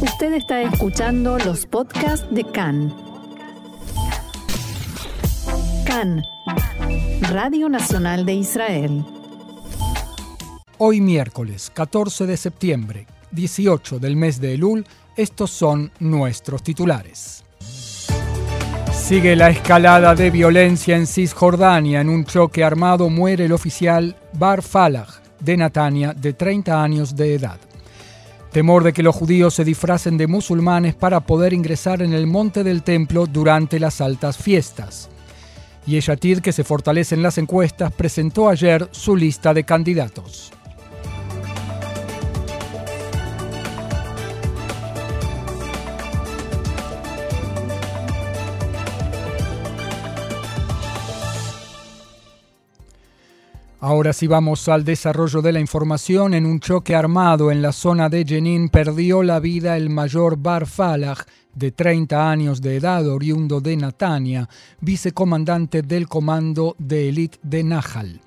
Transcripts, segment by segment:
Usted está escuchando los podcasts de CAN. CAN, Radio Nacional de Israel. Hoy miércoles 14 de septiembre, 18 del mes de Elul, estos son nuestros titulares. Sigue la escalada de violencia en Cisjordania. En un choque armado muere el oficial Bar Falah de Natania, de 30 años de edad. Temor de que los judíos se disfracen de musulmanes para poder ingresar en el monte del templo durante las altas fiestas. Y Yeshatid, que se fortalece en las encuestas, presentó ayer su lista de candidatos. Ahora sí vamos al desarrollo de la información. En un choque armado en la zona de Jenin perdió la vida el mayor Bar Falah, de 30 años de edad, oriundo de Natania, vicecomandante del comando de élite de Nahal,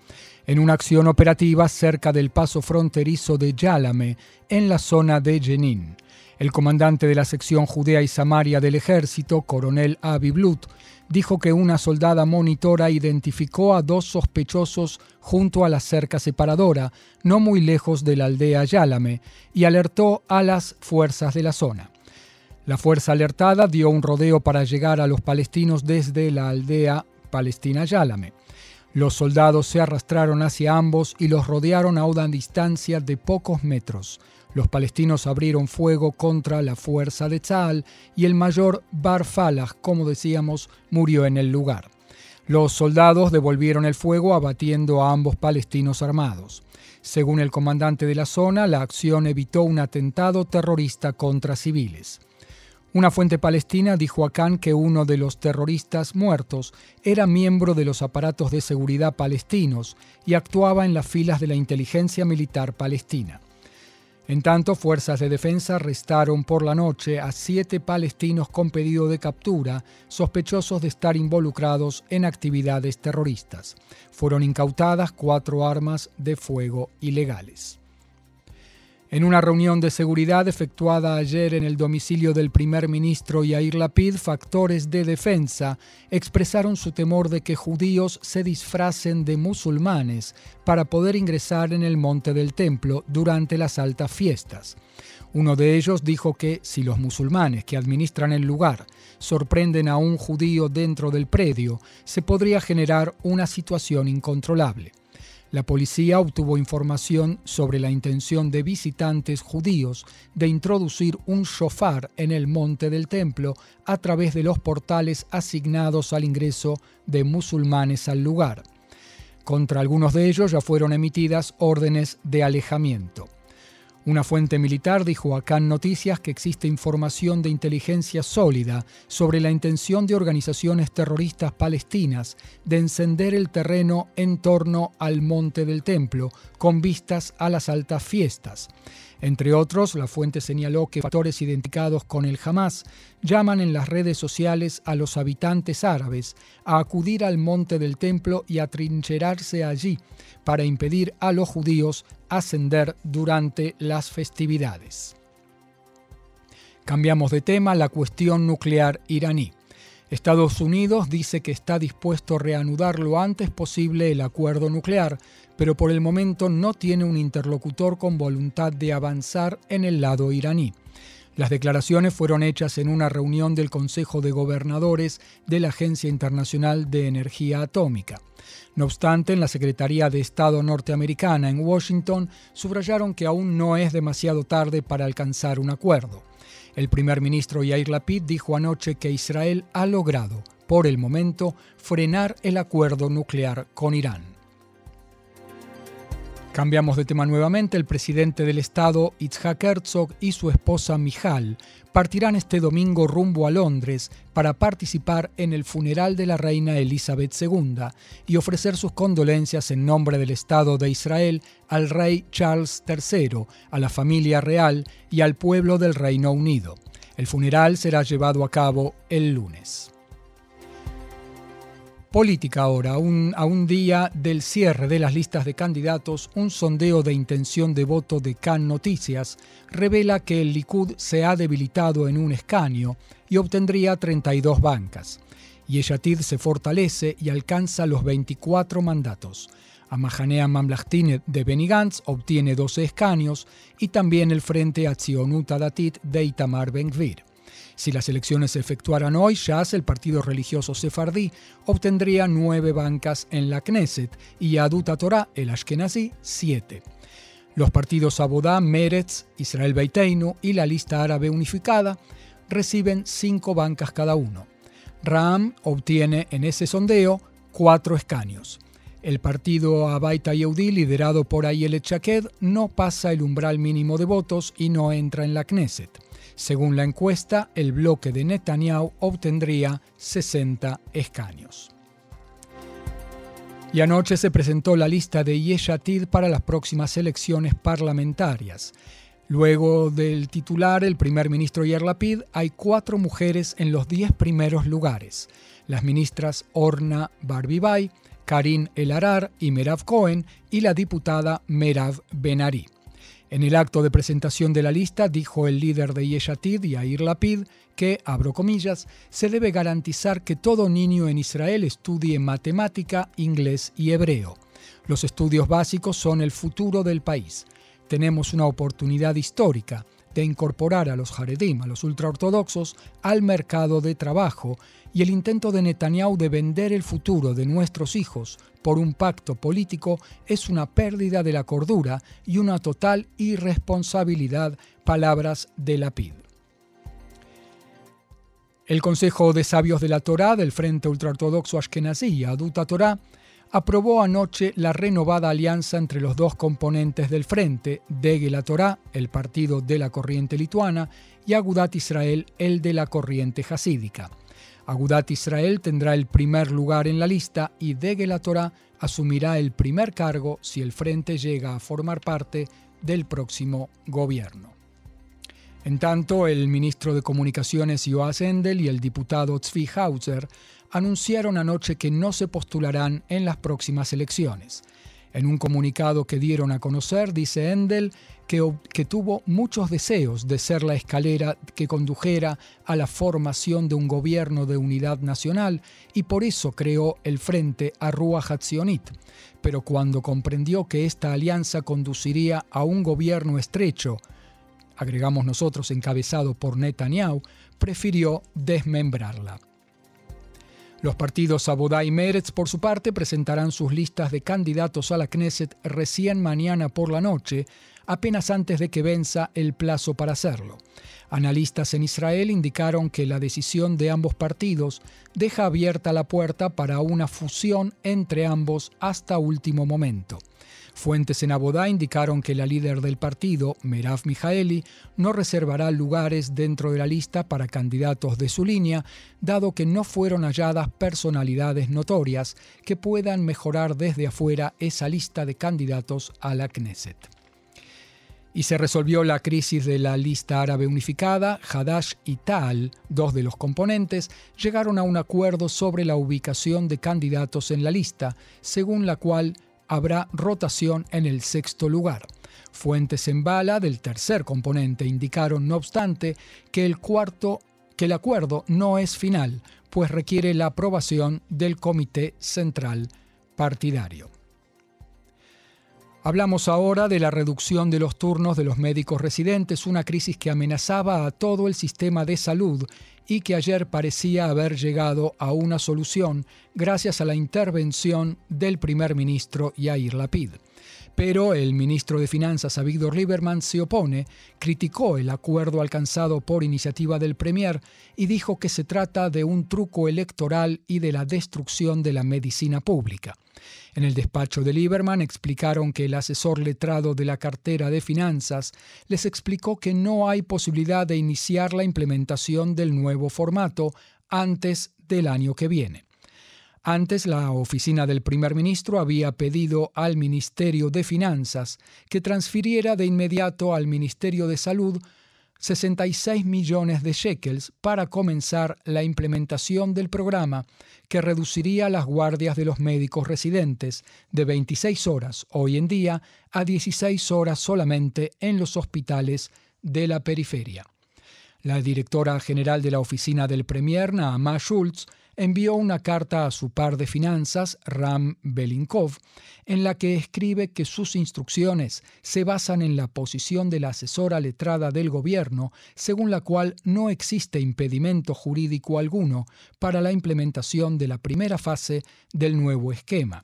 en una acción operativa cerca del paso fronterizo de Yálame, en la zona de Jenin. El comandante de la sección Judea y Samaria del ejército, coronel Avi Blut, dijo que una soldada monitora identificó a dos sospechosos junto a la cerca separadora, no muy lejos de la aldea Yálame, y alertó a las fuerzas de la zona. La fuerza alertada dio un rodeo para llegar a los palestinos desde la aldea palestina Yálame. Los soldados se arrastraron hacia ambos y los rodearon a una distancia de pocos metros. Los palestinos abrieron fuego contra la fuerza de Tzal y el mayor Bar Falah, como decíamos, murió en el lugar. Los soldados devolvieron el fuego abatiendo a ambos palestinos armados. Según el comandante de la zona, la acción evitó un atentado terrorista contra civiles. Una fuente palestina dijo a Khan que uno de los terroristas muertos era miembro de los aparatos de seguridad palestinos y actuaba en las filas de la inteligencia militar palestina. En tanto, fuerzas de defensa arrestaron por la noche a siete palestinos con pedido de captura, sospechosos de estar involucrados en actividades terroristas. Fueron incautadas cuatro armas de fuego ilegales. En una reunión de seguridad efectuada ayer en el domicilio del primer ministro Yair Lapid, factores de defensa expresaron su temor de que judíos se disfracen de musulmanes para poder ingresar en el monte del templo durante las altas fiestas. Uno de ellos dijo que si los musulmanes que administran el lugar sorprenden a un judío dentro del predio, se podría generar una situación incontrolable. La policía obtuvo información sobre la intención de visitantes judíos de introducir un shofar en el monte del templo a través de los portales asignados al ingreso de musulmanes al lugar. Contra algunos de ellos ya fueron emitidas órdenes de alejamiento. Una fuente militar dijo a Cannes Noticias que existe información de inteligencia sólida sobre la intención de organizaciones terroristas palestinas de encender el terreno en torno al monte del templo con vistas a las altas fiestas. Entre otros, la fuente señaló que factores identificados con el Hamas llaman en las redes sociales a los habitantes árabes a acudir al monte del templo y a trincherarse allí para impedir a los judíos ascender durante las festividades. Cambiamos de tema, la cuestión nuclear iraní. Estados Unidos dice que está dispuesto a reanudar lo antes posible el acuerdo nuclear, pero por el momento no tiene un interlocutor con voluntad de avanzar en el lado iraní. Las declaraciones fueron hechas en una reunión del Consejo de Gobernadores de la Agencia Internacional de Energía Atómica. No obstante, en la Secretaría de Estado norteamericana en Washington subrayaron que aún no es demasiado tarde para alcanzar un acuerdo. El primer ministro Yair Lapid dijo anoche que Israel ha logrado, por el momento, frenar el acuerdo nuclear con Irán. Cambiamos de tema nuevamente. El presidente del Estado, Itzhak Herzog, y su esposa Mijal partirán este domingo rumbo a Londres para participar en el funeral de la reina Elizabeth II y ofrecer sus condolencias en nombre del Estado de Israel al rey Charles III, a la familia real y al pueblo del Reino Unido. El funeral será llevado a cabo el lunes. Política ahora, a un día del cierre de las listas de candidatos, un sondeo de intención de voto de Can Noticias revela que el Likud se ha debilitado en un escaño y obtendría 32 bancas. Yeshatid se fortalece y alcanza los 24 mandatos. Amahanea Mamlachtine de Benny obtiene 12 escaños y también el Frente Atzionuta Datit de Itamar Ben-Gvir. Si las elecciones se efectuaran hoy, Shas, el partido religioso sefardí, obtendría nueve bancas en la Knesset y Aduta Torah, el Ashkenazi, siete. Los partidos Abodá, Meretz, Israel Beiteinu y la lista árabe unificada reciben cinco bancas cada uno. Ram obtiene en ese sondeo cuatro escaños. El partido Abaita Yehudi, liderado por Ayelet Shaked, no pasa el umbral mínimo de votos y no entra en la Knesset. Según la encuesta, el bloque de Netanyahu obtendría 60 escaños. Y anoche se presentó la lista de Yeshatid para las próximas elecciones parlamentarias. Luego del titular, el primer ministro Yair Lapid, hay cuatro mujeres en los diez primeros lugares. Las ministras Orna Barbibay, Karin Elarar y Merav Cohen y la diputada Merav Benari. En el acto de presentación de la lista dijo el líder de Yeshatid, Yair Lapid, que, abro comillas, se debe garantizar que todo niño en Israel estudie matemática, inglés y hebreo. Los estudios básicos son el futuro del país. Tenemos una oportunidad histórica de incorporar a los Haredim, a los ultraortodoxos, al mercado de trabajo y el intento de Netanyahu de vender el futuro de nuestros hijos por un pacto político es una pérdida de la cordura y una total irresponsabilidad, palabras de Lapid. El Consejo de Sabios de la Torá del Frente Ultraortodoxo Ashkenazí, Aduta Torá, aprobó anoche la renovada alianza entre los dos componentes del frente, Dege la Torá, el partido de la corriente lituana, y Agudat Israel, el de la corriente hasídica. Agudat Israel tendrá el primer lugar en la lista y Dege la Torah asumirá el primer cargo si el frente llega a formar parte del próximo gobierno. En tanto, el ministro de Comunicaciones Joas Endel y el diputado Tzvi Hauser anunciaron anoche que no se postularán en las próximas elecciones. En un comunicado que dieron a conocer, dice Endel que, tuvo muchos deseos de ser la escalera que condujera a la formación de un gobierno de unidad nacional y por eso creó el Frente Arrua Hatzionit. Pero cuando comprendió que esta alianza conduciría a un gobierno estrecho, agregamos nosotros encabezado por Netanyahu, prefirió desmembrarla. Los partidos Abodá y Meretz, por su parte, presentarán sus listas de candidatos a la Knesset recién mañana por la noche, apenas antes de que venza el plazo para hacerlo. Analistas en Israel indicaron que la decisión de ambos partidos deja abierta la puerta para una fusión entre ambos hasta último momento. Fuentes en Abodá indicaron que la líder del partido, Merav Mijaeli, no reservará lugares dentro de la lista para candidatos de su línea, dado que no fueron halladas personalidades notorias que puedan mejorar desde afuera esa lista de candidatos a la Knesset. Y se resolvió la crisis de la lista árabe unificada, Hadash y Tal, dos de los componentes, llegaron a un acuerdo sobre la ubicación de candidatos en la lista, según la cual habrá rotación en el sexto lugar. Fuentes en bala del tercer componente indicaron, no obstante, que el cuarto que el acuerdo no es final, pues requiere la aprobación del Comité Central Partidario. Hablamos ahora de la reducción de los turnos de los médicos residentes, una crisis que amenazaba a todo el sistema de salud y que ayer parecía haber llegado a una solución gracias a la intervención del primer ministro Yair Lapid. Pero el ministro de Finanzas, Avigdor Lieberman, se opone, criticó el acuerdo alcanzado por iniciativa del Premier y dijo que se trata de un truco electoral y de la destrucción de la medicina pública. En el despacho de Lieberman explicaron que el asesor letrado de la cartera de finanzas les explicó que no hay posibilidad de iniciar la implementación del nuevo formato antes del año que viene. Antes, la oficina del primer ministro había pedido al Ministerio de Finanzas que transfiriera de inmediato al Ministerio de Salud 66 millones de shekels para comenzar la implementación del programa que reduciría las guardias de los médicos residentes de 26 horas hoy en día a 16 horas solamente en los hospitales de la periferia. La directora general de la oficina del Premier, Naama Schultz, envió una carta a su par de finanzas, Ram Belinkov, en la que escribe que sus instrucciones se basan en la posición de la asesora letrada del gobierno, según la cual no existe impedimento jurídico alguno para la implementación de la primera fase del nuevo esquema.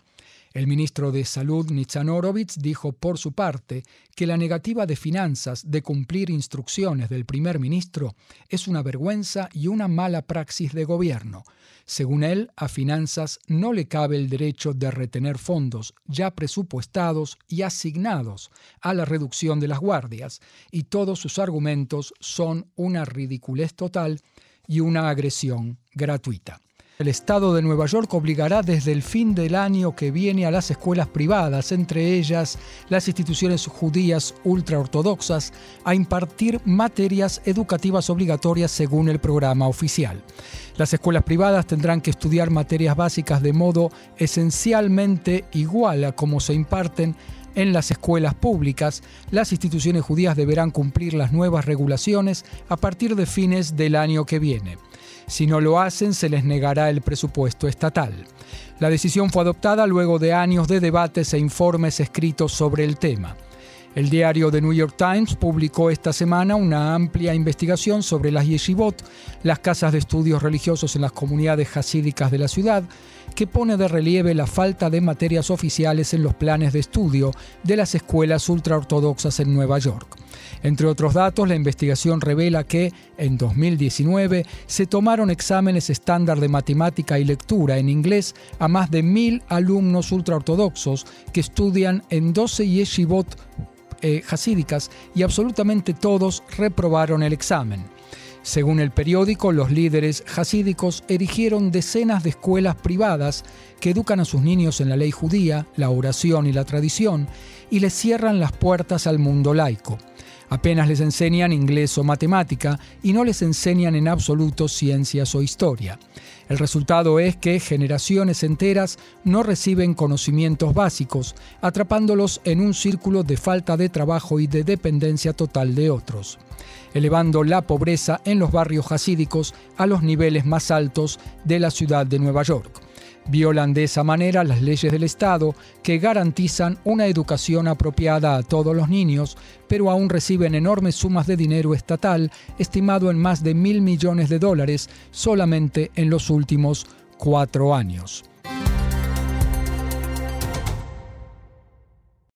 El ministro de Salud, Nitzan Horowitz, dijo por su parte que la negativa de finanzas de cumplir instrucciones del primer ministro es una vergüenza y una mala praxis de gobierno. Según él, a finanzas no le cabe el derecho de retener fondos ya presupuestados y asignados a la reducción de las guardias, y todos sus argumentos son una ridiculez total y una agresión gratuita. El Estado de Nueva York obligará desde el fin del año que viene a las escuelas privadas, entre ellas las instituciones judías ultraortodoxas, a impartir materias educativas obligatorias según el programa oficial. Las escuelas privadas tendrán que estudiar materias básicas de modo esencialmente igual a como se imparten en las escuelas públicas, las instituciones judías deberán cumplir las nuevas regulaciones a partir de fines del año que viene. Si no lo hacen, se les negará el presupuesto estatal. La decisión fue adoptada luego de años de debates e informes escritos sobre el tema. El diario The New York Times publicó esta semana una amplia investigación sobre las yeshivot, las casas de estudios religiosos en las comunidades hasídicas de la ciudad, que pone de relieve la falta de materias oficiales en los planes de estudio de las escuelas ultraortodoxas en Nueva York. Entre otros datos, la investigación revela que en 2019 se tomaron exámenes estándar de matemática y lectura en inglés a más de mil alumnos ultraortodoxos que estudian en 12 yeshivot eh, hasídicas y absolutamente todos reprobaron el examen. Según el periódico, los líderes hasídicos erigieron decenas de escuelas privadas que educan a sus niños en la ley judía, la oración y la tradición, y les cierran las puertas al mundo laico. Apenas les enseñan inglés o matemática y no les enseñan en absoluto ciencias o historia. El resultado es que generaciones enteras no reciben conocimientos básicos, atrapándolos en un círculo de falta de trabajo y de dependencia total de otros elevando la pobreza en los barrios hasídicos a los niveles más altos de la ciudad de Nueva York. Violan de esa manera las leyes del Estado que garantizan una educación apropiada a todos los niños, pero aún reciben enormes sumas de dinero estatal, estimado en más de mil millones de dólares solamente en los últimos cuatro años.